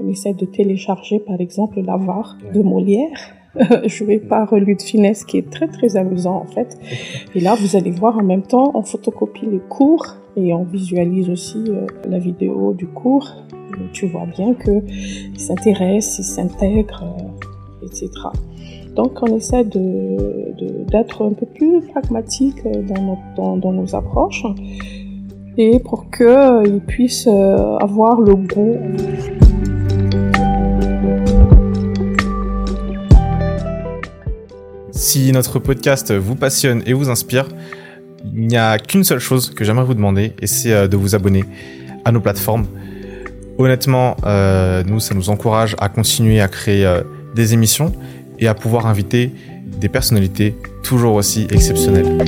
On essaie de télécharger, par exemple, l'avare de Molière, joué par Luc Finesse, qui est très très amusant en fait. Et là, vous allez voir en même temps, on photocopie les cours et on visualise aussi euh, la vidéo du cours. Et tu vois bien que il s'intéresse, il s'intègre, euh, etc. Donc, on essaie de d'être un peu plus pragmatique dans, dans, dans nos approches et pour qu'ils puissent euh, avoir le goût. Si notre podcast vous passionne et vous inspire, il n'y a qu'une seule chose que j'aimerais vous demander, et c'est euh, de vous abonner à nos plateformes. Honnêtement, euh, nous, ça nous encourage à continuer à créer des émissions et à pouvoir inviter des personnalités toujours aussi exceptionnelles.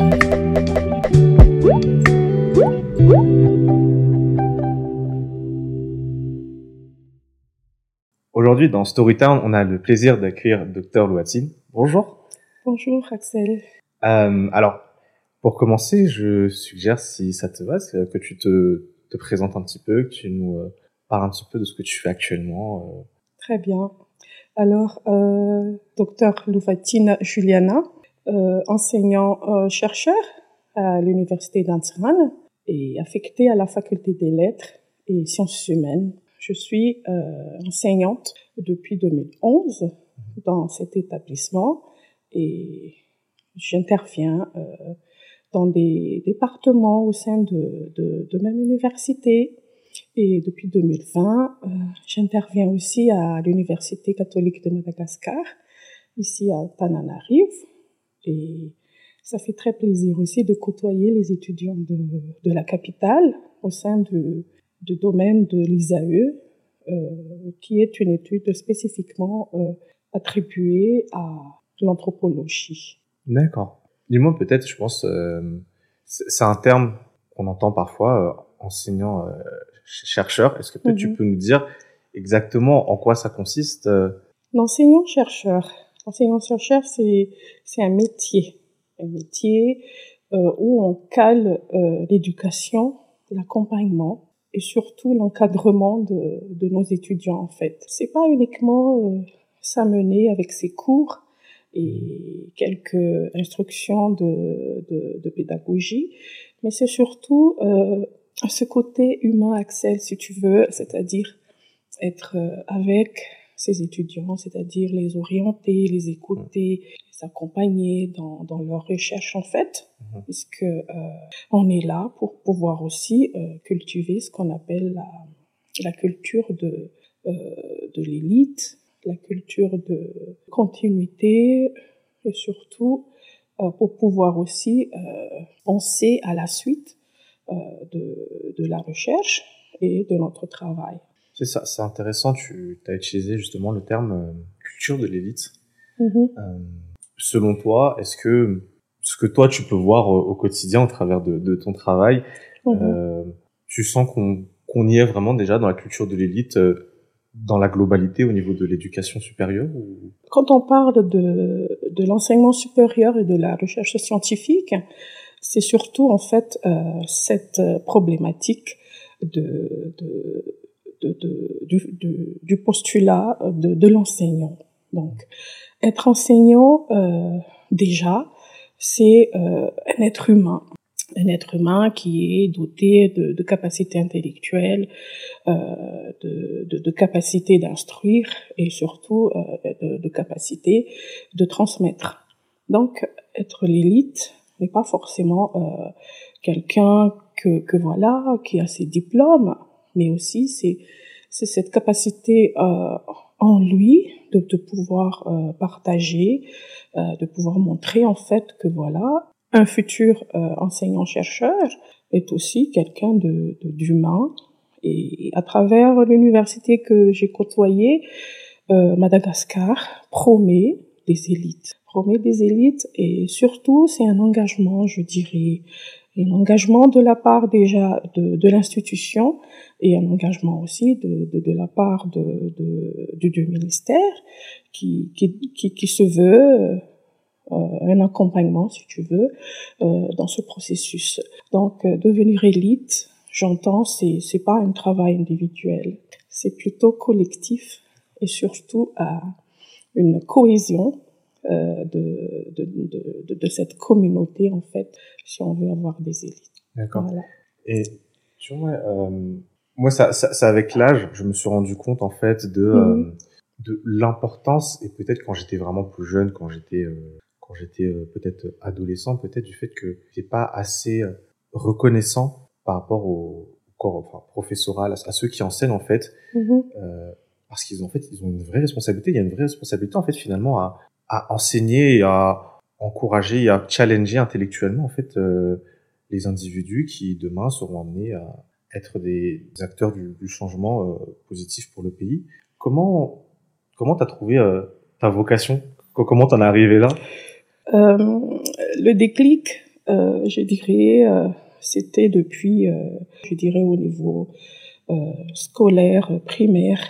Aujourd'hui, dans Storytown, on a le plaisir d'accueillir Dr Louatine. Bonjour. Bonjour, Axel. Euh, alors, pour commencer, je suggère, si ça te va, que tu te, te présentes un petit peu, que tu nous euh, parles un petit peu de ce que tu fais actuellement. Euh. Très bien. Alors, docteur Louvatine Juliana, enseignant-chercheur à l'université d'Antiran et affecté à la faculté des lettres et sciences humaines je suis enseignante depuis 2011 dans cet établissement et j'interviens euh, dans des départements au sein de, de, même université. Et depuis 2020, euh, j'interviens aussi à l'Université catholique de Madagascar, ici à Tananarive. Et ça fait très plaisir aussi de côtoyer les étudiants de, de la capitale au sein de, du domaine de l'ISAE, euh, qui est une étude spécifiquement attribuée à l'anthropologie. D'accord. Dis-moi peut-être, je pense, euh, c'est un terme qu'on entend parfois, enseignant chercheur. Est-ce que peut-être tu mhm. peux nous dire exactement en quoi ça consiste L'enseignant-chercheur. L'enseignant-chercheur, c'est c'est un métier, un métier euh, où on cale euh, l'éducation, l'accompagnement et surtout l'encadrement de, de, nos étudiants en fait. C'est pas uniquement euh, s'amener avec ses cours et quelques instructions de, de, de pédagogie, mais c'est surtout euh, ce côté humain, Axel, si tu veux, c'est-à-dire être euh, avec ses étudiants, c'est-à-dire les orienter, les écouter, les accompagner dans, dans leur recherche en fait, mmh. puisque euh, on est là pour pouvoir aussi euh, cultiver ce qu'on appelle la, la culture de, de l'élite, la culture de continuité et surtout euh, pour pouvoir aussi euh, penser à la suite euh, de, de la recherche et de notre travail. C'est ça, c'est intéressant. Tu as utilisé justement le terme culture de l'élite. Mm-hmm. Selon toi, est-ce que ce que toi tu peux voir au, quotidien au travers de, de ton travail, mm-hmm. tu sens qu'on y est vraiment déjà dans la culture de l'élite, dans la globalité au niveau de l'éducation supérieure. Quand on parle de, de l'enseignement supérieur et de la recherche scientifique, c'est surtout en fait euh, cette problématique de, de de, du, postulat de, de l'enseignant. Donc, être enseignant, euh, déjà, c'est euh, un être humain. Un être humain qui est doté de, de capacités intellectuelles, euh, de, de, de capacités d'instruire et surtout euh, de, de capacités de transmettre. Donc, être l'élite n'est pas forcément euh, quelqu'un que, que voilà, qui a ses diplômes, mais aussi c'est cette capacité euh, en lui de, de pouvoir euh, partager, euh, de pouvoir montrer en fait que voilà un futur euh, enseignant chercheur est aussi quelqu'un de d'humain. Et à travers l'université que j'ai côtoyée, euh, Madagascar promet des élites, promet des élites et surtout c'est un engagement, je dirais, un engagement de la part déjà de, l'institution et un engagement aussi de, la part du, ministère qui, se veut un accompagnement, si tu veux, euh, dans ce processus. Donc, euh, devenir élite, j'entends, c'est c'est pas un travail individuel. c'est plutôt collectif et surtout à une cohésion euh, de, de, de, de, cette communauté, en fait, si on veut avoir des élites. D'accord. Et tu vois, euh, moi, ça, ça, ça avec l'âge, je me suis rendu compte, en fait, de, euh, mhm. de l'importance, et peut-être quand j'étais vraiment plus jeune, quand j'étais euh, quand j'étais euh, peut-être adolescent, peut-être du fait que j'étais pas assez reconnaissant par rapport au corps enfin, professoral, à, ceux qui enseignent, en fait, mhm. parce qu'ils ont, en fait, ils ont une vraie responsabilité, il y a une vraie responsabilité, en fait, finalement, à, à enseigner et à encourager et à challenger intellectuellement en fait euh, les individus qui demain seront amenés à être des acteurs du, du changement euh, positif pour le pays. Comment comment t'as trouvé euh, ta vocation? Comment t'en es arrivé là? Le déclic, je dirais, c'était depuis, je dirais au niveau scolaire primaire,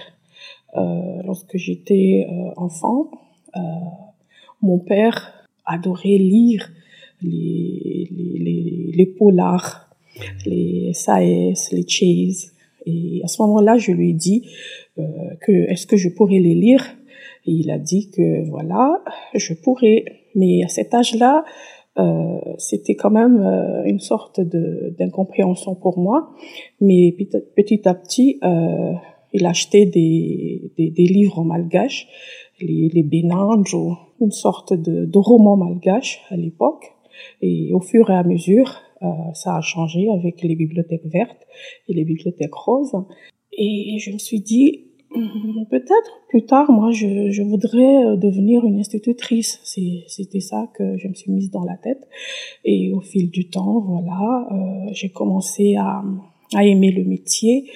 lorsque j'étais enfant. Mon père adorait lire les, les, les, les polars, les SAS, les Chase. Et à ce moment-là, je lui ai dit euh, que est-ce que je pourrais les lire? Et il a dit que voilà, je pourrais. Mais à cet âge-là, euh, c'était quand même euh, une sorte d'incompréhension pour moi. Mais petit, à petit, euh, il achetait des, des, livres en malgache les, les Benanjo, une sorte de, de roman malgache à l'époque. Et au fur et à mesure, ça a changé avec les bibliothèques vertes et les bibliothèques roses. Et je me suis dit, peut-être plus tard, moi, je, je voudrais euh, devenir une institutrice. C'était ça que je me suis mise dans la tête. Et au fil du temps, voilà, euh, j'ai commencé à, à aimer le métier,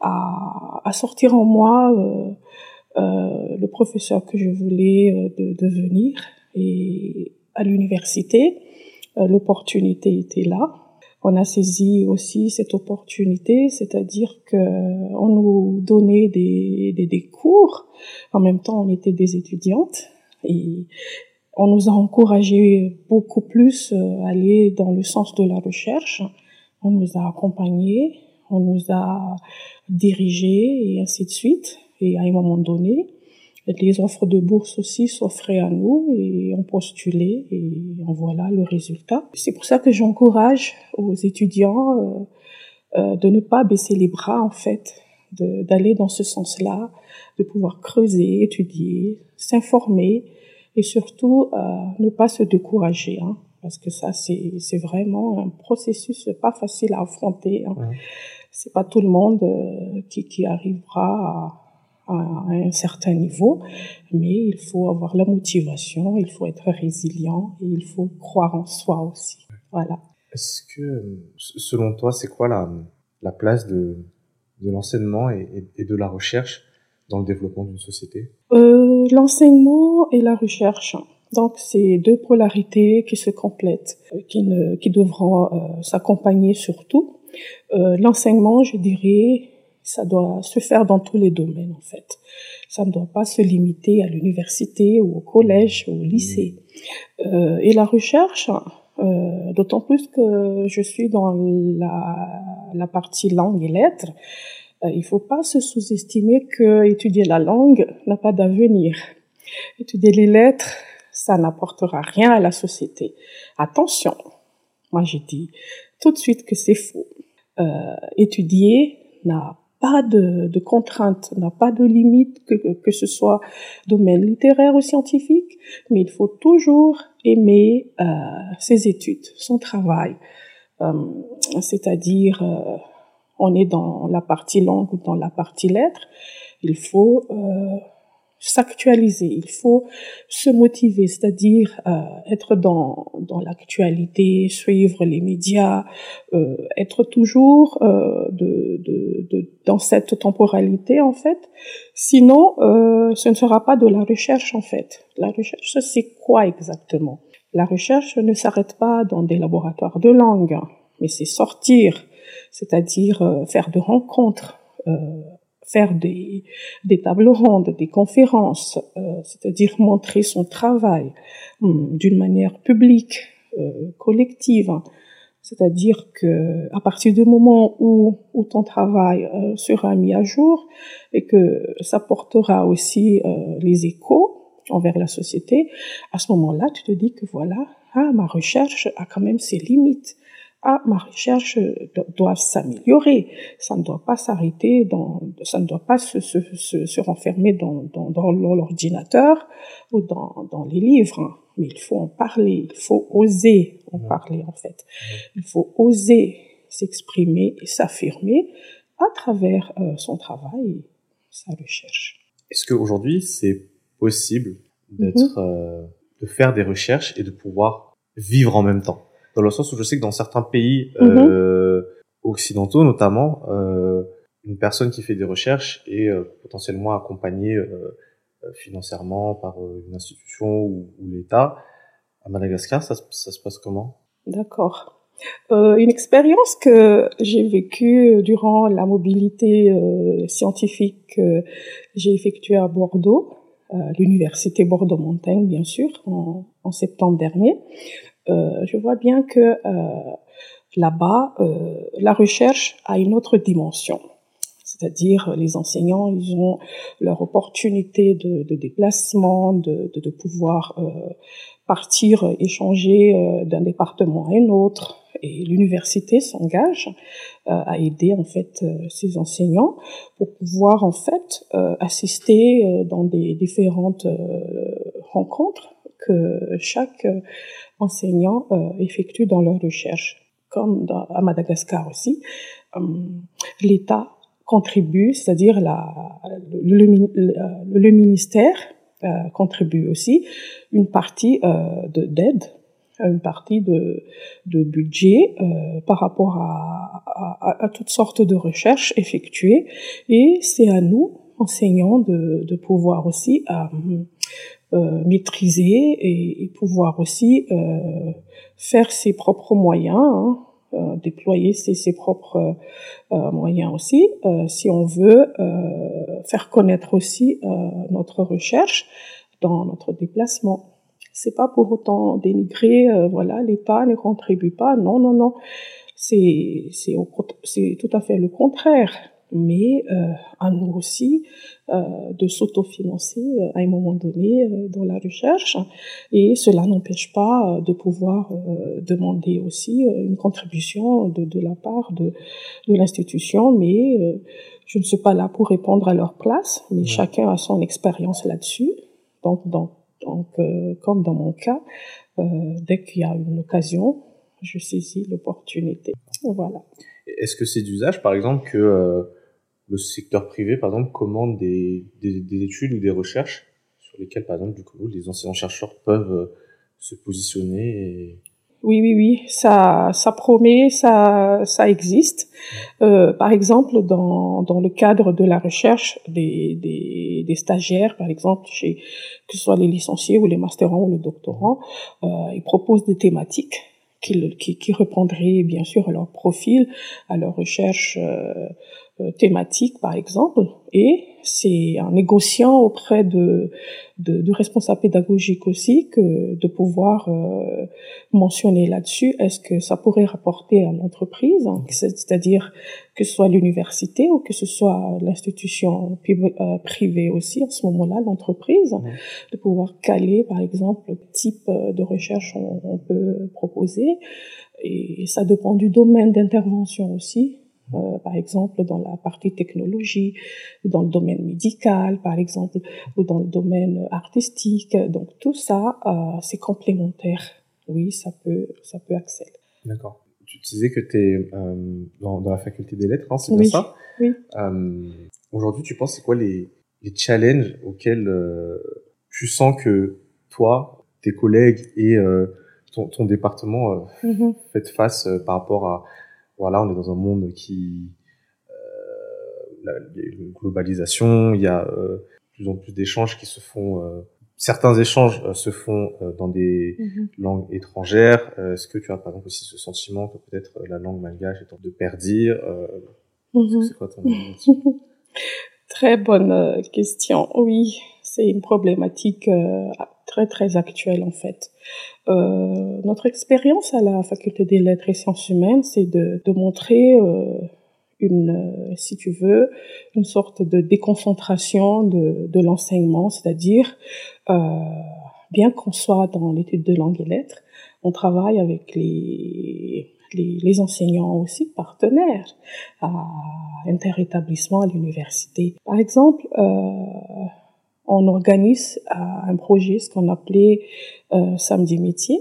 à, à sortir en moi euh, euh, le professeur que je voulais euh, de, devenir. Et à l'université, euh, l'opportunité était là. On a saisi aussi cette opportunité, c'est-à-dire que on nous donnait des, des, cours. En même temps, on était des étudiantes et on nous a encouragé beaucoup plus à aller dans le sens de la recherche. On nous a accompagnés, on nous a dirigés et ainsi de suite. Et à un moment donné, les offres de bourse aussi s'offraient à nous et on postulait et en voilà le résultat. C'est pour ça que j'encourage aux étudiants euh, euh, de ne pas baisser les bras en fait, d'aller dans ce sens-là, de pouvoir creuser, étudier, s'informer et surtout euh, ne pas se décourager. Hein, parce que ça, c'est vraiment un processus pas facile à affronter. Hein. C'est pas tout le monde euh, qui, qui arrivera à à un certain niveau, mais il faut avoir la motivation, il faut être résilient et il faut croire en soi aussi. Voilà. Est-ce que, selon toi, c'est quoi la, la place de, de l'enseignement et, et, de la recherche dans le développement d'une société? Euh, L'enseignement et la recherche. Donc, c'est deux polarités qui se complètent, qui, ne, qui devront euh, s'accompagner surtout. Euh, l'enseignement, je dirais, ça doit se faire dans tous les domaines, en fait. Ça ne doit pas se limiter à l'université ou au collège ou au lycée. Euh, et la recherche, euh, d'autant plus que je suis dans la, la partie langue et lettres, euh, il faut pas se sous-estimer que étudier la langue n'a pas d'avenir. Étudier les lettres, ça n'apportera rien à la société. Attention, moi j'ai dit tout de suite que c'est faux. Euh, étudier n'a pas de, de contraintes, n'a pas de limite, que, que ce soit domaine littéraire ou scientifique, mais il faut toujours aimer euh, ses études, son travail. Euh, C'est-à-dire, euh, on est dans la partie langue ou dans la partie lettres, il faut euh, s'actualiser, il faut se motiver, c'est-à-dire euh, être dans, dans l'actualité, suivre les médias, euh, être toujours euh, de, de, de, dans cette temporalité en fait. Sinon, euh, ce ne sera pas de la recherche en fait. La recherche, c'est quoi exactement? La recherche ne s'arrête pas dans des laboratoires de langue, mais c'est sortir, c'est-à-dire euh, faire de rencontres. Euh, faire des, des tables rondes, des conférences, euh, c'est-à-dire montrer son travail hum, d'une manière publique, euh, collective. C'est-à-dire que à partir du moment où, où ton travail euh, sera mis à jour et que ça portera aussi euh, les échos envers la société, à ce moment-là, tu te dis que voilà, ah, ma recherche a quand même ses limites. Ah, ma recherche doit s'améliorer. Ça ne doit pas s'arrêter dans, ça ne doit pas se, se, se, se renfermer dans, dans, dans l'ordinateur ou dans, dans les livres mais il faut en parler, il faut oser en parler en fait. Il faut oser s'exprimer et s'affirmer à travers euh, son travail et sa recherche. Est-ce qu'aujourd'hui c'est possible d'être, mhm. euh, de faire des recherches et de pouvoir vivre en même temps? Dans le sens où je sais que dans certains pays mhm. euh, occidentaux notamment, une personne qui fait des recherches est potentiellement accompagnée euh, financièrement par euh, une institution ou, l'État. À Madagascar, ça, ça, se passe comment? D'accord. Euh, une expérience que j'ai vécue durant la mobilité euh, scientifique que j'ai effectuée à Bordeaux, euh, l'université Bordeaux-Montaigne, bien sûr, en, en, septembre dernier. Je vois bien que là-bas, la recherche a une autre dimension c'est-à-dire les enseignants, ils ont leur opportunité de, de déplacement, de, de, de pouvoir euh, partir échanger euh, d'un département à un autre. Et l'université s'engage euh, à aider en fait ces enseignants pour pouvoir en fait assister dans des différentes rencontres que chaque enseignant effectue dans leur recherche. Comme à Madagascar aussi, l'État contribue, c'est-à-dire le, ministère euh, contribue aussi une partie euh, d'aide, une partie de, budget euh, par rapport à, toutes sortes de recherches effectuées. Et c'est à nous, enseignants, de pouvoir aussi euh, euh maîtriser et, et, pouvoir aussi euh, faire ses propres moyens. Hein, euh, déployer ses, ses propres euh, moyens aussi, euh, si on veut faire connaître aussi notre recherche dans notre déplacement. C'est pas pour autant dénigrer, voilà, l'État ne contribue pas. Non, non, non. C'est tout à fait le contraire mais euh, à nous aussi euh, de s'autofinancer euh, à un moment donné euh, dans la recherche. Et cela n'empêche pas de pouvoir demander aussi une contribution de, de la part de, de l'institution, mais je ne suis pas là pour répondre à leur place, mais chacun a son expérience là-dessus. Donc, donc, donc comme dans mon cas, dès qu'il y a une occasion, je saisis l'opportunité. Voilà. Est-ce que c'est d'usage, par exemple, que euh, le secteur privé, par exemple, commande des, des, des, études ou des recherches sur lesquelles, par exemple, du coup, les enseignants-chercheurs peuvent euh, se positionner et... Oui, oui, oui, ça, ça promet, ça, ça existe. Euh, par exemple, dans, dans le cadre de la recherche des, des, des stagiaires, par exemple, chez que ce soit les licenciés ou les masterants ou les doctorants, euh, ils proposent des thématiques qui, qui, qui reprendraient bien sûr leur profil, à leur recherche euh, euh, thématique, par exemple, et c'est en négociant auprès de, de, de, responsables pédagogiques aussi que de pouvoir euh, mentionner là-dessus est-ce que ça pourrait rapporter à l'entreprise, hein, c'est-à-dire que ce soit l'université ou que ce soit l'institution euh, privée aussi, à ce moment-là, l'entreprise, de pouvoir caler, par exemple, le type de recherche on, on peut proposer. Et ça dépend du domaine d'intervention aussi. Euh, par exemple dans la partie technologie, ou dans le domaine médical, par exemple, ou dans le domaine artistique. Donc tout ça, euh, c'est complémentaire. Oui, ça peut, ça peut accéder. D'accord. Tu disais que tu es euh, dans, dans, la faculté des lettres, hein, c'est bien ça? Oui. Aujourd'hui, tu penses c'est quoi les, les challenges auxquels tu sens que toi, tes collègues et ton, ton, département mm faites face par rapport à voilà, on est dans un monde qui, euh, il y a une globalisation, il y a euh, plus en plus d'échanges qui se font. Euh, certains échanges euh, se font euh, dans des mm-hmm. langues étrangères. Est-ce que tu as par exemple aussi ce sentiment que peut-être la langue malgache est en de perdir mm-hmm. C'est quoi ton Très bonne question. Oui, c'est une problématique très très actuelle en fait. Euh, notre expérience à la faculté des lettres et sciences humaines, c'est de, de montrer euh, une, si tu veux, une sorte de déconcentration de, de l'enseignement, c'est-à-dire euh, bien qu'on soit dans l'étude de langue et lettres, on travaille avec les, les, les enseignants aussi partenaires à interétablissement à l'université. Par exemple, euh, on organise un projet, ce qu'on appelait euh, samedi métier,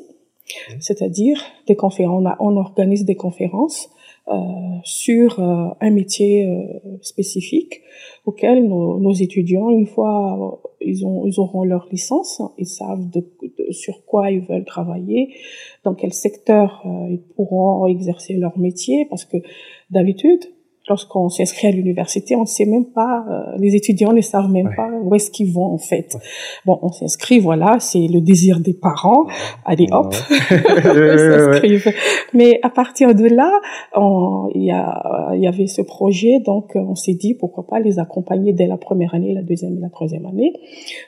c'est-à-dire des conférences. On, on, organise des conférences euh, sur euh, un métier euh, spécifique auquel nos, nos, étudiants, une fois ils, ont, ils auront leur licence, ils savent de, de, sur quoi ils veulent travailler, dans quel secteur ils pourront exercer leur métier, parce que d'habitude, lorsqu'on s'inscrit à l'université, on ne sait même pas, euh, les étudiants ne savent même pas où est-ce qu'ils vont en fait. Bon, on s'inscrit, voilà, c'est le désir des parents. Allez, hop, s'inscrivent. Mais à partir de là, il y, a, y avait ce projet, donc on s'est dit pourquoi pas les accompagner dès la première année, la deuxième et la troisième année,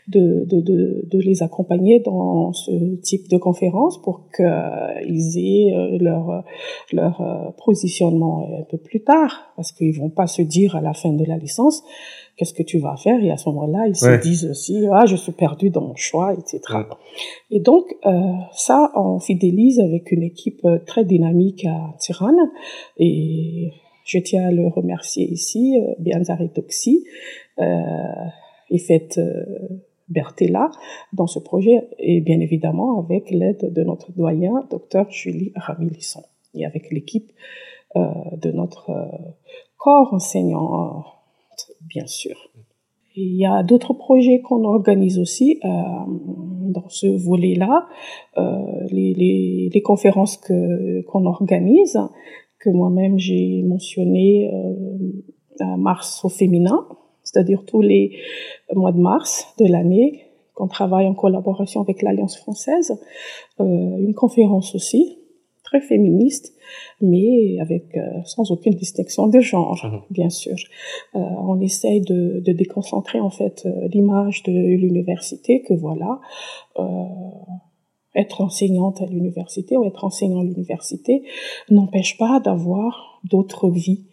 de, de, de, de les accompagner dans ce type de conférence pour qu'ils aient euh, leur, leur euh, positionnement un peu plus tard. parce qu'ils vont pas se dire à la fin de la licence qu'est-ce que tu vas faire? Et à ce moment-là ils se disent aussi ah je suis perdu dans mon choix etc et donc euh, ça on fidélise avec une équipe euh, très dynamique à Tirana. Et je tiens à le remercier ici euh, Bianzari Toxi euh, et fait euh, Bertella dans ce projet et bien évidemment avec l'aide de notre doyen docteur Julie Ramilisson et avec l'équipe de notre euh, corps enseignant, bien sûr. il y a d'autres projets qu'on organise aussi euh, dans ce volet-là, les, conférences que qu'on organise, que moi-même j'ai mentionné mars au féminin, c'est-à-dire tous les mois de mars de l'année, qu'on travaille en collaboration avec l'Alliance française, une conférence aussi très féministe mais avec euh, sans aucune distinction de genre, mhm. bien sûr. Euh, on essaye de, de, déconcentrer en fait euh, l'image de l'université que voilà. être enseignante à l'université ou être enseignant à l'université n'empêche pas d'avoir d'autres vies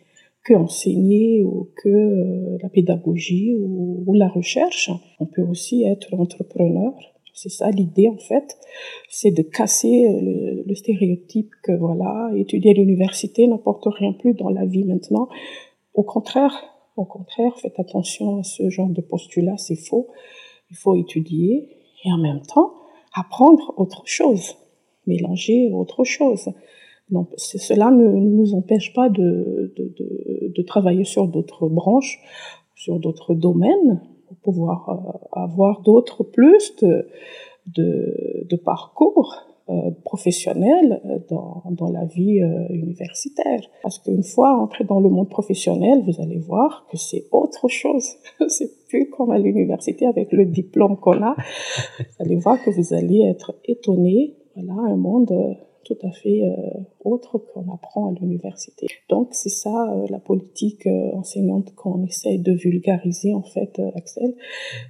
que enseigner ou que la pédagogie ou, ou, la recherche. On peut aussi être entrepreneur c'est ça l'idée en fait, c'est de casser euh, le, stéréotype que voilà, étudier à l'université n'apporte rien plus dans la vie maintenant. Au contraire, au contraire, faites attention à ce genre de postulat, c'est faux. Il faut étudier et en même temps apprendre autre chose, mélanger autre chose. Donc, cela ne, ne, nous empêche pas de, de, de, de travailler sur d'autres branches, sur d'autres domaines, pouvoir euh, avoir d'autres plus de, de, parcours euh, professionnels dans, dans la vie euh, universitaire. Parce qu'une fois entré dans le monde professionnel, vous allez voir que c'est autre chose. c'est plus comme à l'université avec le diplôme qu'on a. Vous allez voir que vous allez être étonné. Voilà, un monde tout à fait euh, autre qu'on apprend à l'université. Donc c'est ça euh, la politique euh, enseignante qu'on essaie de vulgariser en fait, Axel,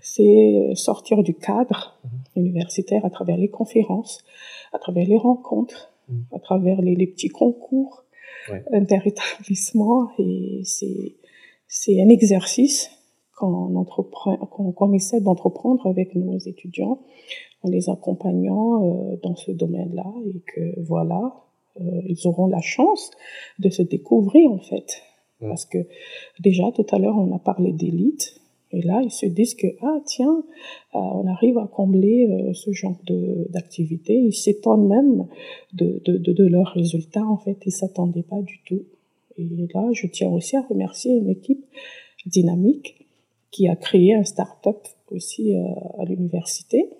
c'est sortir du cadre mhm. universitaire à travers les conférences, à travers les rencontres, mhm. à travers les, les petits concours ouais. interétablissements et c'est c'est un exercice qu'on qu essaie d'entreprendre avec nos étudiants en les accompagnant euh, dans ce domaine-là et que voilà, euh, ils auront la chance de se découvrir en fait. Mmh. Parce que déjà tout à l'heure on a parlé d'élite et là ils se disent que ah tiens euh, on arrive à combler ce genre de d'activité. Ils s'étonnent même de, de, de, de leurs résultats en fait. Ils s'attendaient pas du tout. Et là je tiens aussi à remercier une équipe dynamique qui a créé un start-up aussi euh, à l'université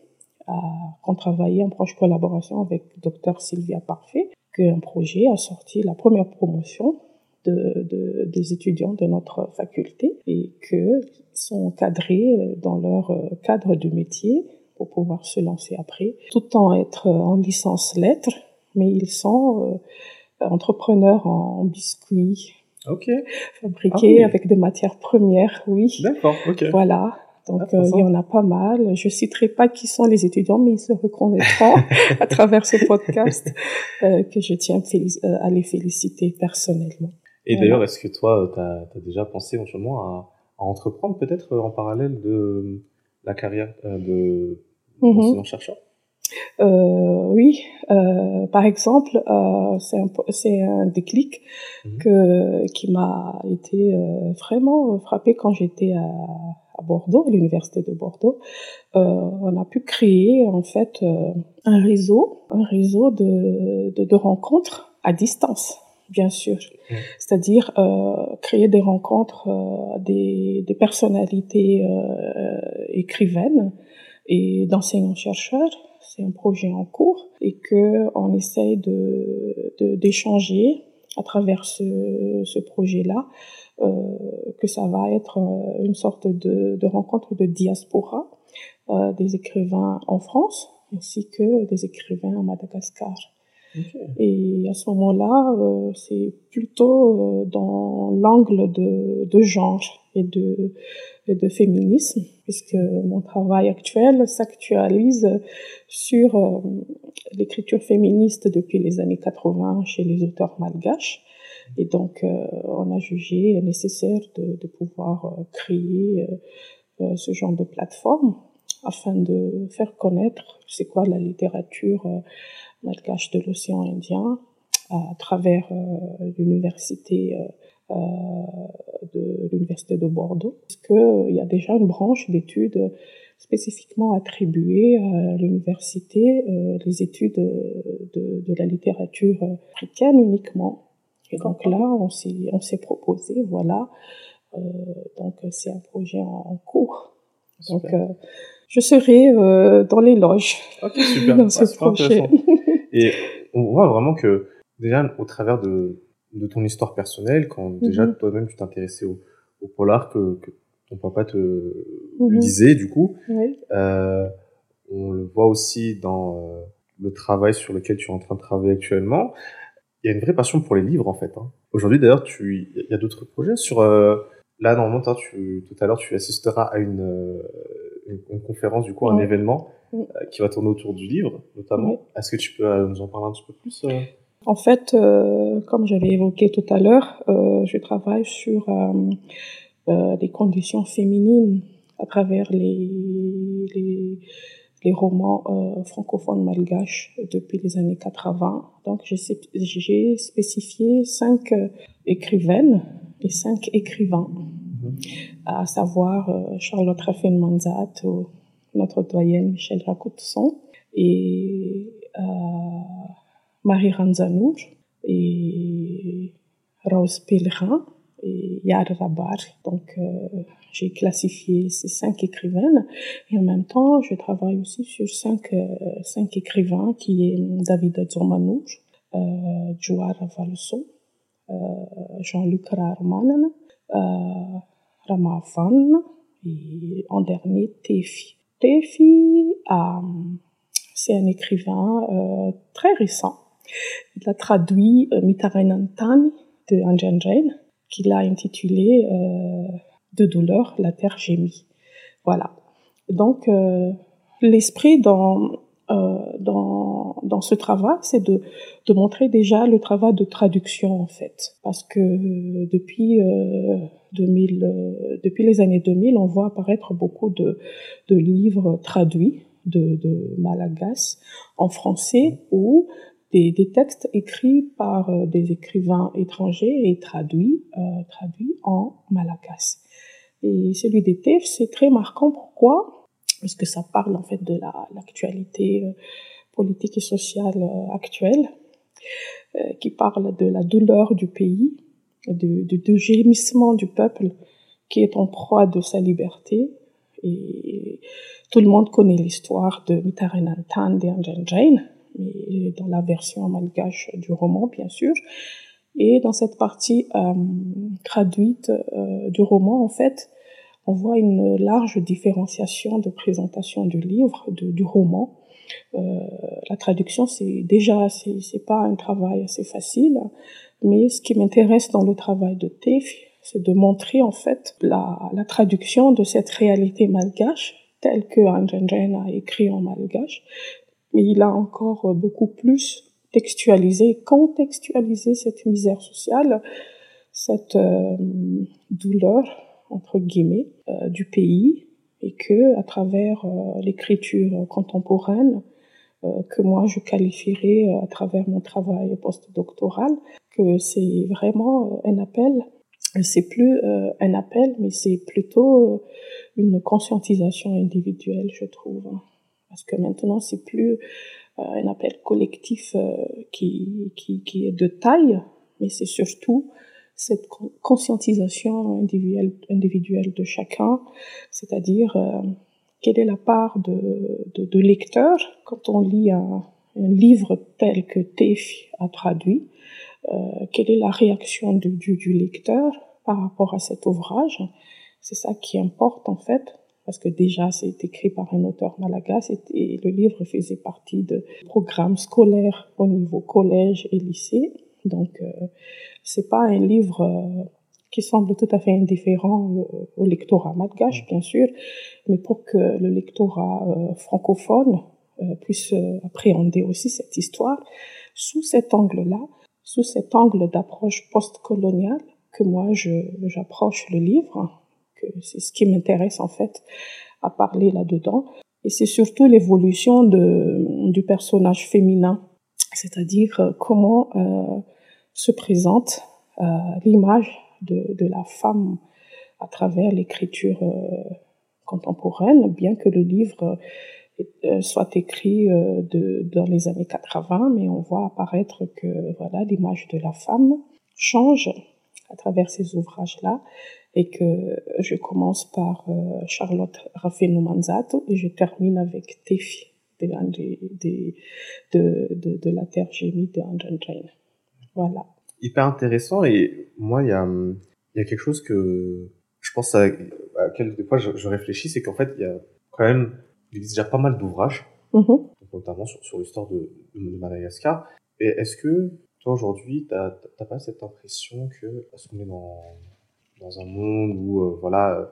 qu'on travaillait en proche collaboration avec Dr Sylvia Parfait, qu'un projet a sorti la première promotion de, de, des étudiants de notre faculté et que sont cadrés euh, dans leur euh, cadre de métier pour pouvoir se lancer après, tout en être en licence lettres, mais ils sont entrepreneurs en biscuits, Ok. Fabriqués ah, oui. avec des matières premières, oui. D'accord, ok. Voilà. Donc ah, il y en a pas mal. Je citerai pas qui sont les étudiants, mais ils se reconnaîtront à travers ce podcast que je tiens à les féliciter personnellement. Et d'ailleurs, est-ce que toi, tu as, déjà pensé éventuellement à, à entreprendre peut-être en parallèle de la carrière de mm chercheur euh, oui, euh, par exemple, euh, c'est un, un déclic mhm. que, qui m'a été euh, vraiment frappé quand j'étais à, à, Bordeaux, à l'université de Bordeaux. Euh, on a pu créer en fait euh, un réseau, un réseau de, de, de rencontres à distance bien sûr. Mhm. C'est-à-dire euh, créer des rencontres euh, des, des personnalités euh, écrivaines et d'enseignants-chercheurs c'est un projet en cours et que on essaye de d'échanger à travers ce, ce projet-là, euh, que ça va être euh, une sorte de, de rencontre de diaspora euh, des écrivains en France ainsi que des écrivains à Madagascar. Et à ce moment-là, euh, c'est plutôt dans l'angle de, de genre et de, de féminisme, puisque mon travail actuel s'actualise sur euh, l'écriture féministe depuis les années 80 chez les auteurs malgaches. Et donc, on a jugé nécessaire de, de pouvoir créer ce genre de plateforme afin de faire connaître c'est quoi la littérature malgache de l'océan Indien à travers euh, l'université euh, euh, de l'université de Bordeaux, parce qu'il y a déjà une branche d'études spécifiquement attribuée à l'université, les études de, de, la littérature africaine uniquement. Et donc là, on s'est, proposé, voilà. Euh, donc c'est un projet en, cours. Donc je serai euh, dans les loges super. dans ce projet. Et on voit vraiment que déjà au travers de, de ton histoire personnelle, quand déjà mhm. toi-même tu t'intéressais au, au, polar que, que, ton papa te mhm. disait du coup, euh, on le voit aussi dans euh, le travail sur lequel tu es en train de travailler actuellement. Il y a une vraie passion pour les livres en fait. Hein. Aujourd'hui d'ailleurs, tu il y a d'autres projets sur euh, là normalement toi, tu tout à l'heure tu assisteras à une, euh, une, une conférence du coup un événement euh, qui va tourner autour du livre, notamment. Est-ce que tu peux euh, nous en parler un petit peu plus En fait, euh, comme j'avais évoqué tout à l'heure, euh, je travaille sur les conditions féminines à travers les, les, les romans francophones malgaches depuis les années 80. Donc, j'ai spécifié cinq écrivaines et cinq écrivains, mhm. à savoir Charlotte Raffin-Manzat, notre doyenne Michel Rakoutson et euh, Marie Ranzanour et Rose Pellerin et Yar Rabar. Donc, euh, j'ai classifié ces cinq écrivaines et en même temps, je travaille aussi sur cinq, euh, cinq écrivains qui est David Adzomanour, euh, Jouar euh, Jean-Luc Rarmanen, Rama Van et en dernier Tefi. Tefi, c'est un écrivain très récent. Il a traduit euh, Mitarainantani de Anjan Jain, qu'il a intitulé euh, De douleur, la terre gémit. Voilà. Donc, euh, l'esprit dans, dans, dans ce travail, c'est de, de montrer déjà le travail de traduction, en fait. Parce que depuis... 2000, depuis les années 2000, on voit apparaître beaucoup de, de livres traduits de, de Malagas en français ou des, textes écrits par euh, des écrivains étrangers et traduits, euh, traduits en malagas. Et celui des TEF, c'est très marquant. Pourquoi? Parce que ça parle en fait de l'actualité euh, politique et sociale actuelle, qui parle de la douleur du pays, de, de, gémissement du peuple qui est en proie de sa liberté. Et tout le monde connaît l'histoire de Mitarenantan de Jain, mais dans la version malgache du roman, bien sûr. Et dans cette partie euh, traduite euh, du roman, en fait, on voit une large différenciation de présentation du livre, du roman. Euh, la traduction, c'est déjà, c'est pas un travail assez facile. Mais ce qui m'intéresse dans le travail de TEF, c'est de montrer en fait la, la, traduction de cette réalité malgache telle que Anjanjen a écrit en malgache. Mais il a encore beaucoup plus textualisé, contextualisé cette misère sociale, cette euh, douleur entre guillemets euh, du pays, et que à travers euh, l'écriture contemporaine, que moi je qualifierais à travers mon travail postdoctoral, que c'est vraiment un appel c'est plus euh, un appel, mais c'est plutôt euh, une conscientisation individuelle, je trouve. Parce que maintenant, c'est plus euh, un appel collectif qui, qui, qui, est de taille, mais c'est surtout cette conscientisation individuelle, individuelle de chacun, c'est-à-dire quelle est la part de, de, de lecteur quand on lit un, un livre tel que TEF a traduit, euh, quelle est la réaction du, du, du, lecteur par rapport à cet ouvrage? C'est ça qui importe en fait, parce que déjà c'est écrit par un auteur malagas et le livre faisait partie de programmes scolaires au niveau collège et lycée. Donc euh, c'est pas un livre euh, qui semble tout à fait indifférent au, au lectorat malgache, bien sûr, mais pour que le lectorat euh, francophone euh, puisse appréhender aussi cette histoire sous cet angle-là, sous cet angle d'approche postcoloniale que moi j'approche le livre, c'est ce qui m'intéresse en fait à parler là-dedans. Et c'est surtout l'évolution du personnage féminin, c'est-à-dire euh, comment euh, se présente euh, l'image de, de, la femme à travers l'écriture contemporaine, bien que le livre soit écrit de, dans les années 80, mais on voit apparaître que voilà l'image de la femme change à travers ces ouvrages-là et que je commence par euh, Charlotte Raffeno Manzato et je termine avec Tefi de, de, de, de, la terre gémie de Andrew Jane. Voilà. Hyper intéressant et moi il y a, y a quelque chose que je pense à, à quel des fois je, je réfléchis, c'est qu'en fait il y a quand même il existe déjà pas mal d'ouvrages, mm-hmm. notamment sur, sur l'histoire de, de Madagascar. Et est-ce que toi aujourd'hui, t'as pas cette impression que parce qu'on est dans dans un monde où euh, voilà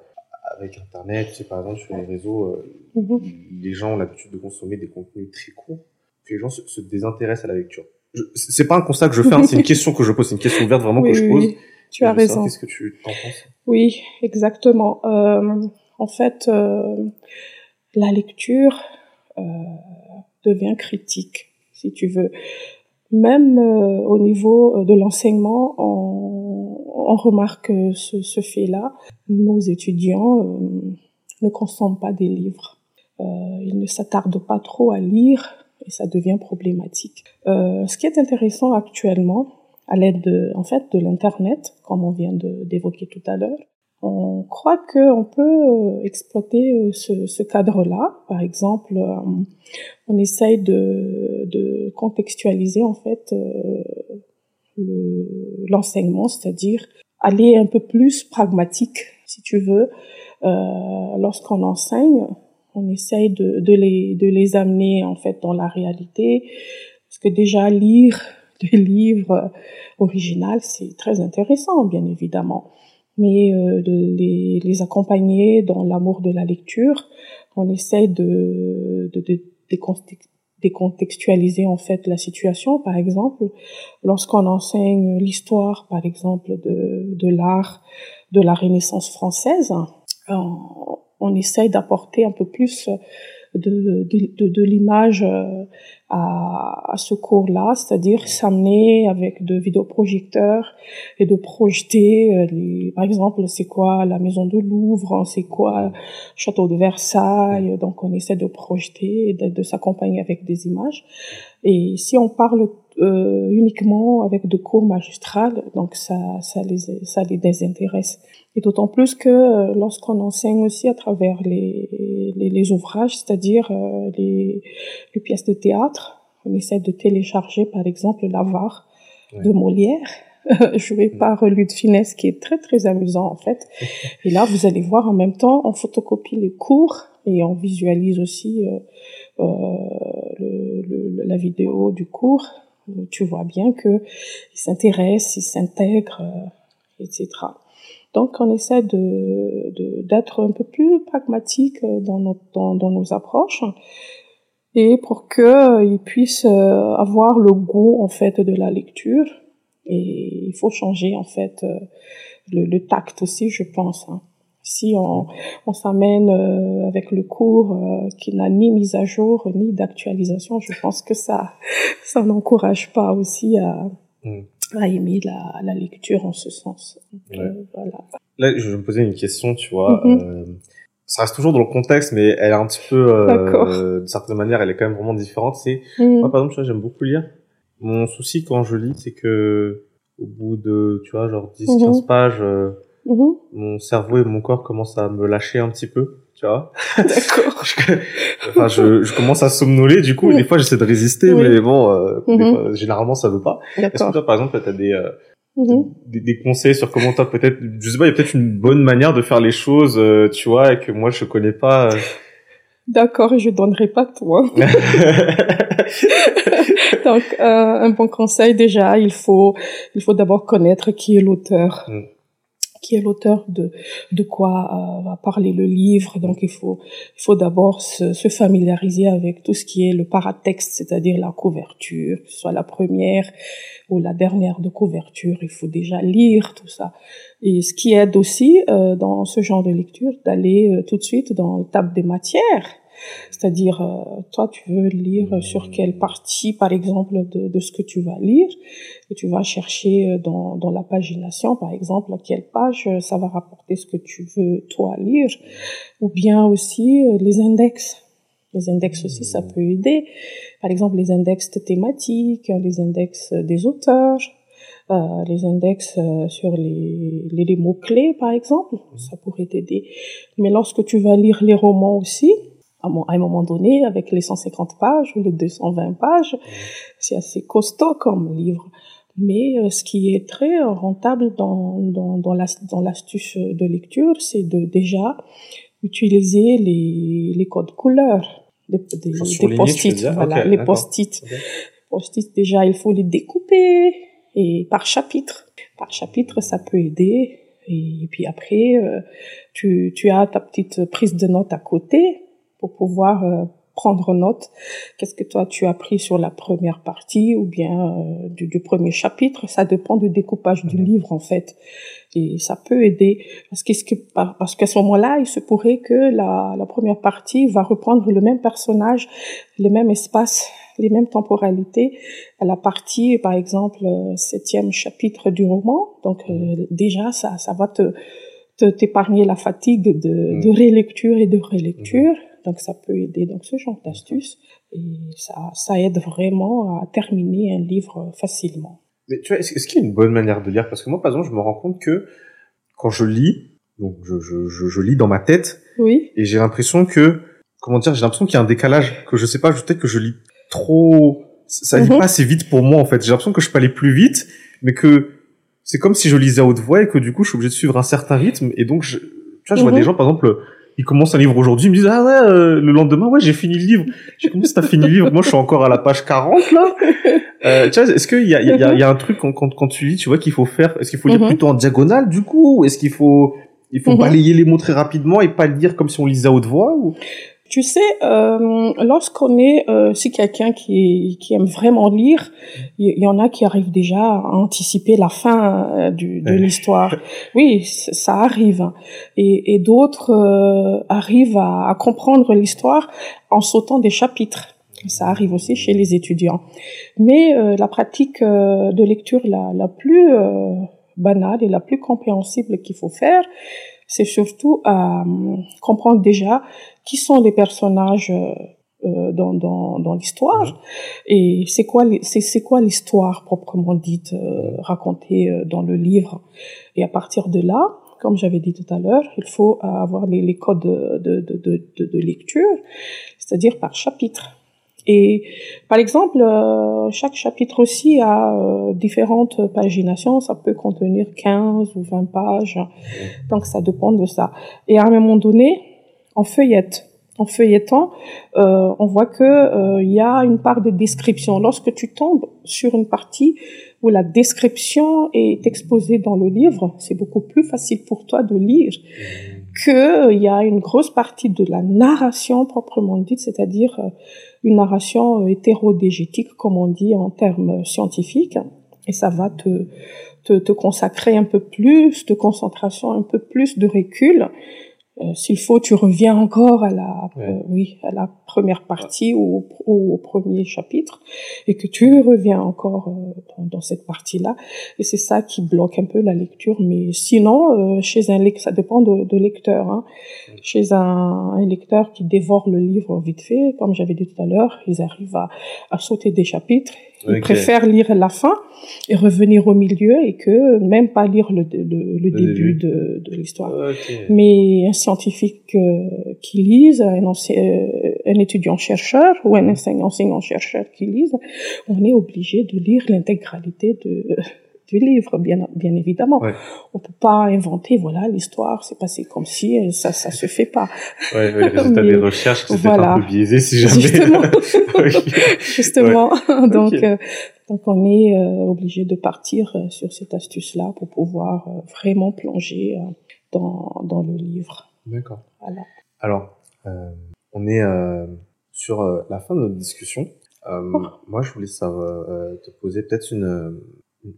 avec internet, tu sais par exemple sur les réseaux, euh, mm-hmm. les gens ont l'habitude de consommer des contenus très courts, que les gens se, désintéressent à la lecture. C'est pas un constat que je fais, hein, c'est une question que je pose, c'est une question ouverte vraiment que je pose. Oui, tu as raison. Qu'est-ce que tu en penses Oui, exactement. Euh, en fait, euh, la lecture euh, devient critique, si tu veux même euh, au niveau euh, de l'enseignement, on, on, remarque ce, ce fait-là. Nos étudiants euh, ne consomment pas des livres. ils ne s'attardent pas trop à lire et ça devient problématique. ce qui est intéressant actuellement, à l'aide de, en fait, de l'internet, comme on vient d'évoquer tout à l'heure, on croit qu'on peut euh, exploiter euh, ce, cadre-là. Par exemple, euh, on essaye de, contextualiser en fait l'enseignement, c'est-à-dire aller un peu plus pragmatique, si tu veux. Lorsqu'on enseigne, on essaye de, de, les, de les amener en fait dans la réalité, parce que déjà lire des livres originaux, c'est très intéressant, bien évidemment mais euh, de les, les, accompagner dans l'amour de la lecture. On essaie de, de, de, décontextualiser en fait la situation. Par exemple, lorsqu'on enseigne l'histoire, par exemple, de, de l'art de la Renaissance française, on, on essaye d'apporter un peu plus de, de, de, l'image euh, à, à, ce cours-là, c'est-à-dire s'amener avec de vidéoprojecteurs et de projeter, euh, les, par exemple, c'est quoi la maison de Louvre, c'est quoi château de Versailles, donc on essaie de projeter et de, de s'accompagner avec des images. Et si on parle euh, uniquement avec de cours magistrales, donc ça, ça les, ça les désintéresse. Et d'autant plus que euh, lorsqu'on enseigne aussi à travers les, les, les ouvrages, c'est-à-dire euh, les, les, pièces de théâtre, on essaie de télécharger par exemple l'avare de Molière, joué mm. par Luc Finesse, qui est très très amusant en fait. Et là, vous allez voir en même temps, on photocopie les cours et on visualise aussi euh, euh, le, le, la vidéo du cours. Tu vois bien que il s'intéresse, il s'intègre, etc. Donc, on essaie de d'être un peu plus pragmatique dans nos, dans, dans nos approches et pour qu'ils puissent avoir le goût en fait de la lecture. Et il faut changer en fait le, le tact aussi, je pense. Hein. Si on, on s'amène euh, avec le cours euh, qui n'a ni mise à jour ni d'actualisation, je pense que ça, ça n'encourage pas aussi à, mm. à aimer la, la, lecture en ce sens. Euh, voilà. Là, je vais me poser une question, tu vois. Mm-hmm. ça reste toujours dans le contexte, mais elle est un petit peu, d'une certaine manière, elle est quand même vraiment différente. C'est, mm. moi, par exemple, j'aime beaucoup lire. Mon souci quand je lis, c'est que au bout de, tu vois, genre 10, 15 mm-hmm. pages, Mhm. Mon cerveau et mon corps commencent à me lâcher un petit peu, tu vois. D'accord. enfin, je, je, commence à somnoler, du coup, des fois j'essaie de résister, mais bon, euh, mhm. généralement ça veut pas. Est-ce que toi, par exemple, t'as des, euh, mhm. des, des, conseils sur comment toi peut-être, je sais pas, il y a peut-être une bonne manière de faire les choses, euh, tu vois, et que moi je connais pas. D'accord, je donnerai pas toi. Donc, un bon conseil déjà, il faut, il faut d'abord connaître qui est l'auteur. Mm qui est l'auteur de de quoi euh, va parler le livre. Donc il faut il faut d'abord se, se, familiariser avec tout ce qui est le paratexte, c'est-à-dire la couverture, que ce soit la première ou la dernière de couverture. Il faut déjà lire tout ça. Et ce qui aide aussi euh, dans ce genre de lecture d'aller euh, tout de suite dans le table des matières c'est-à-dire, euh, toi, tu veux lire sur quelle partie, par exemple, de, de, ce que tu vas lire, et tu vas chercher euh, dans, dans la pagination, par exemple, à quelle page euh, ça va rapporter ce que tu veux, toi, lire, ou bien aussi les index. Les index aussi, ça peut aider. Par exemple, les index thématiques, les index des auteurs, euh, les index sur les, les, les mots-clés, par exemple, ça pourrait t'aider. Mais lorsque tu vas lire les romans aussi, à un moment donné, avec les 150 pages ou les 220 pages, c'est assez costaud comme livre. Mais euh, ce qui est très rentable dans, dans, dans l'astuce de lecture, c'est de déjà utiliser les, les codes couleurs des, des, post-it. Voilà, les post-it. Post-it, déjà, il faut les découper et par chapitre. Par chapitre, ça peut aider. Et puis après, euh, tu, tu as ta petite prise de notes à côté pour pouvoir euh, prendre note. Qu'est-ce que toi tu as pris sur la première partie ou bien euh, du, du, premier chapitre? Ça dépend du découpage du mhm. livre en fait, et ça peut aider parce qu'est-ce que parce qu'à ce moment-là, il se pourrait que la, la première partie va reprendre le même personnage, le même espace, les mêmes temporalités à la partie par exemple euh, septième chapitre du roman. Donc mhm. déjà ça ça va te t'épargner la fatigue de, de mhm. rélecture et de relecture. Donc ça peut aider donc ce genre d'astuces et ça, ça aide vraiment à terminer un livre facilement. Mais tu vois, est-ce, qu'il y a une bonne manière de lire? Parce que moi, par exemple, je me rends compte que quand je lis, donc je, je, je, je lis dans ma tête, oui. et j'ai l'impression que, comment dire, j'ai l'impression qu'il y a un décalage, que je sais pas, peut-être que je lis trop, ça lit mhm. pas assez vite pour moi en fait. J'ai l'impression que je peux aller plus vite, mais que c'est comme si je lisais à haute voix et que du coup je suis obligé de suivre un certain rythme et donc je, tu vois, je vois mhm. des gens par exemple ils commencent un livre aujourd'hui, ils me disent ah ouais euh, le lendemain ouais j'ai fini le livre. J'ai comment t'as fini le livre? Moi je suis encore à la page 40 là. Euh, tu vois est-ce qu'il y a, y, a, y a un truc quand, quand, quand tu lis tu vois qu'il faut faire? Est-ce qu'il faut lire mhm. plutôt en diagonale du coup? Ou est-ce qu'il faut il faut mhm. balayer les mots très rapidement et pas lire comme si on lisait à haute voix ou? Tu sais, euh, lorsqu'on est euh, si quelqu'un qui, qui aime vraiment lire, il y, en a qui arrivent déjà à anticiper la fin euh, du, de l'histoire. Oui, ça arrive. Et, et d'autres euh, arrivent à, à comprendre l'histoire en sautant des chapitres. Ça arrive aussi chez les étudiants. Mais euh, la pratique de lecture la, la plus banale et la plus compréhensible qu'il faut faire, c'est surtout à comprendre déjà qui sont les personnages euh, euh, dans, dans, dans l'histoire et c'est quoi c'est c'est quoi l'histoire proprement dite euh, racontée euh, dans le livre. Et à partir de là comme j'avais dit tout à l'heure il faut avoir les, les codes de, de, de, de, de lecture c'est-à-dire par chapitre et par exemple, chaque chapitre aussi a différentes paginations. Ça peut contenir 15 ou 20 pages. Donc ça dépend de ça. Et à un moment donné, on feuillette. en feuilletant, euh, on voit que euh, il y a une part de description. Lorsque tu tombes sur une partie où la description est exposée dans le livre, c'est beaucoup plus facile pour toi de lire que il y a une grosse partie de la narration proprement dite, c'est-à-dire une narration hétérodégétique, comme on dit en termes scientifiques, et ça va te, te, te consacrer un peu plus de concentration, un peu plus de recul euh, s'il faut, tu reviens encore à la, euh, oui, à la première partie ou, au premier chapitre, et que tu reviens encore euh, dans, dans, cette partie-là. Et c'est ça qui bloque un peu la lecture. Mais sinon, chez un lecteur, ça dépend de, de lecteur. Hein. Chez un, un, lecteur qui dévore le livre vite fait, comme j'avais dit tout à l'heure, ils arrivent à, à sauter des chapitres ils préfèrent lire la fin et revenir au milieu et que même pas lire le, le, le, début, de, de l'histoire. Mais un scientifique euh, qui lise, un, euh, un étudiant chercheur ou un enseignant enseignant-chercheur qui lise, on est obligé de lire l'intégralité de du livre, bien, bien évidemment. Ouais. On peut pas inventer, voilà, l'histoire s'est passée comme si, ça, ça se fait pas. Ouais, ouais des recherches, voilà. un peu biaisé si jamais. Justement. Justement. donc, euh, donc on est euh, obligé de partir euh, sur cette astuce-là pour pouvoir euh, vraiment plonger dans, dans le livre. D'accord. Voilà. Alors, on est sur la fin de notre discussion. Oh. Moi, je voulais te poser peut-être une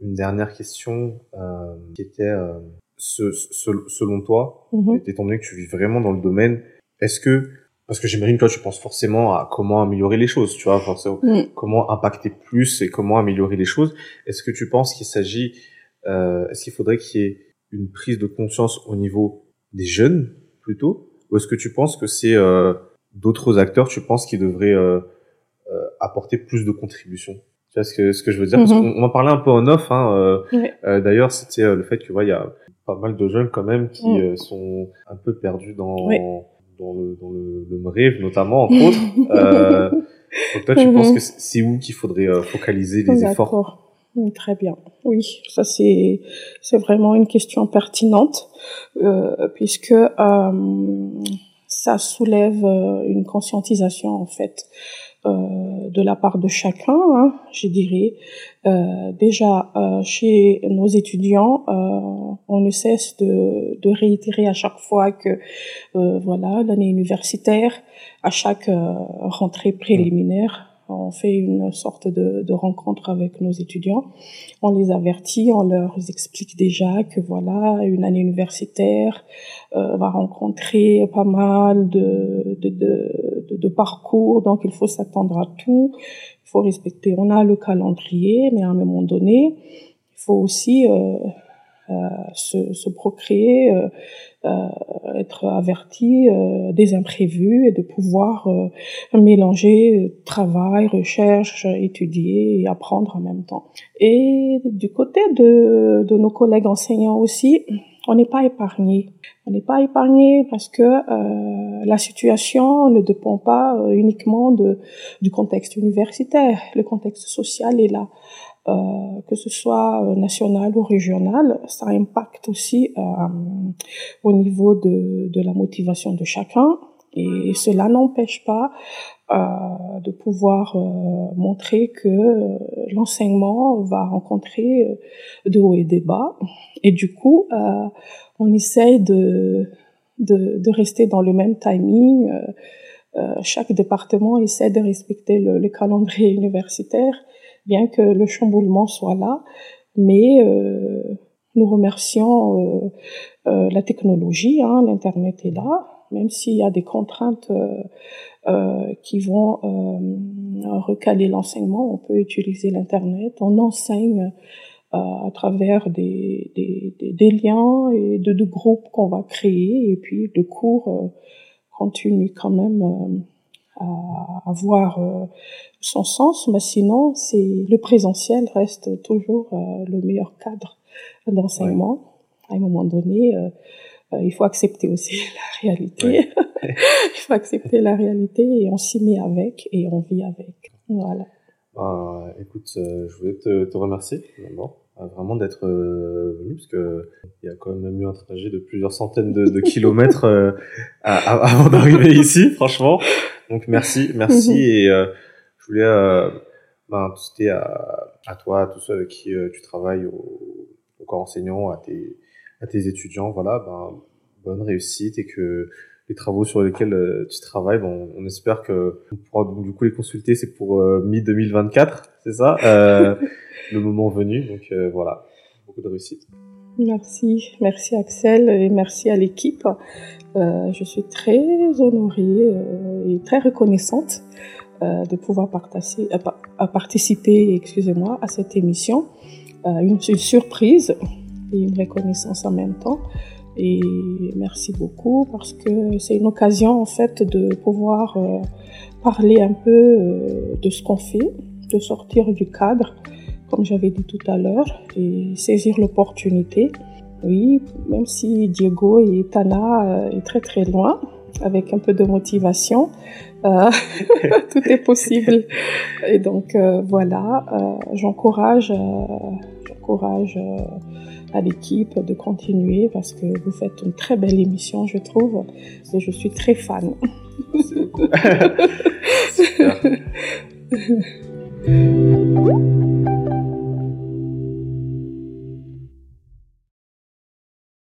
une dernière question euh, qui était euh, ce, ce, selon toi, mm étant donné que tu vis vraiment dans le domaine, est-ce que parce que j'imagine que toi tu penses forcément à comment améliorer les choses, tu vois, forcément, mm. comment impacter plus et comment améliorer les choses. Est-ce que tu penses qu'il s'agit, euh, est-ce qu'il faudrait qu'il y ait une prise de conscience au niveau des jeunes plutôt, ou est-ce que tu penses que c'est euh, d'autres acteurs, tu penses qui devraient euh, euh, apporter plus de contributions? Tu vois ce que, ce que je veux dire? Parce mhm. qu'on en parlait un peu en off. Hein, euh, euh, D'ailleurs, c'était euh, le fait que il y a pas mal de jeunes quand même qui euh, sont un peu perdus dans dans le dans le, le rêve notamment entre autres. Euh, donc toi, tu penses mhm. que c'est où qu'il faudrait focaliser les efforts? Très bien. Oui, ça c'est c'est vraiment une question pertinente euh, puisque euh, ça soulève une conscientisation en fait de la part de chacun, hein, je dirais. Euh, déjà, euh, chez nos étudiants, euh, on ne cesse de, de, réitérer à chaque fois que, euh, voilà, l'année universitaire, à chaque rentrée préliminaire, on fait une sorte de, de, rencontre avec nos étudiants. On les avertit, on leur explique déjà que voilà, une année universitaire euh, va rencontrer pas mal de, de, de, de, parcours, donc il faut s'attendre à tout. Il faut respecter. On a le calendrier, mais à un moment donné, il faut aussi euh, se, se, procréer, euh, euh, être averti des imprévus et de pouvoir mélanger travail, recherche, étudier et apprendre en même temps. Et du côté de, de nos collègues enseignants aussi, on n'est pas épargné. On n'est pas épargné parce que euh, la situation ne dépend pas uniquement de, du contexte universitaire. Le contexte social est là. Euh, que ce soit euh, national ou régional, ça impacte aussi euh, au niveau de, de, la motivation de chacun. Et cela n'empêche pas euh, de pouvoir montrer que l'enseignement va rencontrer de hauts et des bas. Et du coup, on essaye de, de, de, rester dans le même timing. chaque département essaie de respecter le, le calendrier universitaire bien que le chamboulement soit là, mais euh, nous remercions euh, euh, la technologie, hein, l'internet est là, même s'il y a des contraintes qui vont recaler l'enseignement, on peut utiliser l'internet, on enseigne à travers des, des, des, liens et de, de groupes qu'on va créer et puis le cours continue quand même à avoir euh, son sens, mais sinon, c'est le présentiel reste toujours euh, le meilleur cadre d'enseignement. À un moment donné, euh, il faut accepter aussi la réalité. il faut accepter la réalité et on s'y met avec et on vit avec. Voilà. Bah, écoute, je voulais te, te remercier d'abord vraiment d'être venu parce que il y a quand même eu un trajet de plusieurs centaines de, kilomètres avant d'arriver ici, franchement. Donc merci, merci. Et je voulais ben, c'était à, à toi, à tous ceux avec qui tu travailles au, au corps enseignant, à tes à tes étudiants, voilà, ben bonne réussite et que les travaux sur lesquels euh, tu travailles, bon, on espère que on pourra du coup les consulter. C'est pour euh, mi 2024, c'est ça, euh, le moment venu. Donc euh, voilà, beaucoup de réussite. Merci, merci Axel et merci à l'équipe. je suis très honorée et très reconnaissante de pouvoir partager, à participer, excusez-moi, à cette émission. une surprise et une reconnaissance en même temps. Et merci beaucoup parce que c'est une occasion en fait de pouvoir euh, parler un peu euh, de ce qu'on fait, de sortir du cadre, comme j'avais dit tout à l'heure, et saisir l'opportunité. Oui, même si Diego et Tana euh, est très très loin, avec un peu de motivation, tout est possible. Et donc voilà, j'encourage, j'encourage à l'équipe de continuer parce que vous faites une très belle émission, je trouve, et je suis très fan. Super.